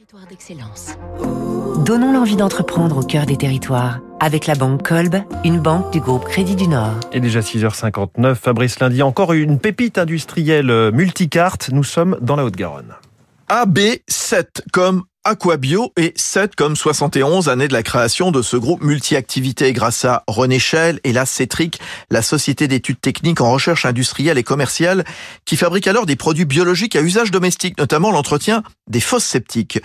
Territoire d'excellence. Donnons l'envie d'entreprendre au cœur des territoires avec la banque Kolb, une banque du groupe Crédit du Nord. Et déjà 6h59, Fabrice Lundi, encore une pépite industrielle euh, multicarte. Nous sommes dans la Haute-Garonne. AB7 comme Aquabio et 7 comme 71 années de la création de ce groupe multi-activité grâce à René Schell et la Cetric, la société d'études techniques en recherche industrielle et commerciale qui fabrique alors des produits biologiques à usage domestique, notamment l'entretien des fosses septiques.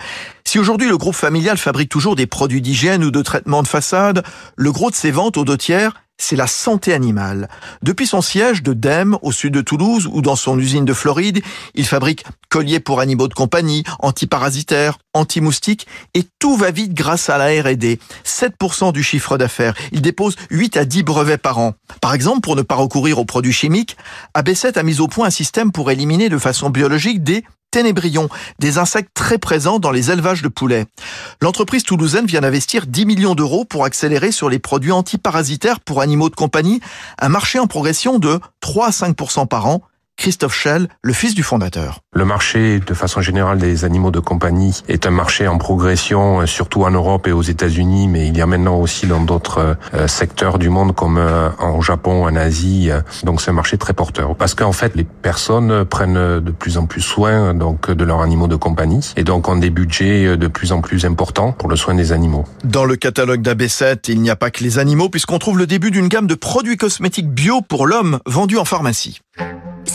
Si aujourd'hui le groupe familial fabrique toujours des produits d'hygiène ou de traitement de façade, le gros de ses ventes aux deux tiers c'est la santé animale. Depuis son siège de Dème, au sud de Toulouse, ou dans son usine de Floride, il fabrique colliers pour animaux de compagnie, antiparasitaires, anti-moustiques, et tout va vite grâce à la R&D. 7% du chiffre d'affaires. Il dépose 8 à 10 brevets par an. Par exemple, pour ne pas recourir aux produits chimiques, AB7 a mis au point un système pour éliminer de façon biologique des des insectes très présents dans les élevages de poulets. L'entreprise toulousaine vient d'investir 10 millions d'euros pour accélérer sur les produits antiparasitaires pour animaux de compagnie, un marché en progression de 3 à 5% par an Christophe Schell, le fils du fondateur. Le marché, de façon générale, des animaux de compagnie est un marché en progression, euh, surtout en Europe et aux États-Unis, mais il y a maintenant aussi dans d'autres euh, secteurs du monde, comme euh, en Japon, en Asie. Donc c'est un marché très porteur. Parce qu'en fait, les personnes prennent de plus en plus soin donc de leurs animaux de compagnie et donc ont des budgets de plus en plus importants pour le soin des animaux. Dans le catalogue d'AB7, il n'y a pas que les animaux, puisqu'on trouve le début d'une gamme de produits cosmétiques bio pour l'homme vendus en pharmacie.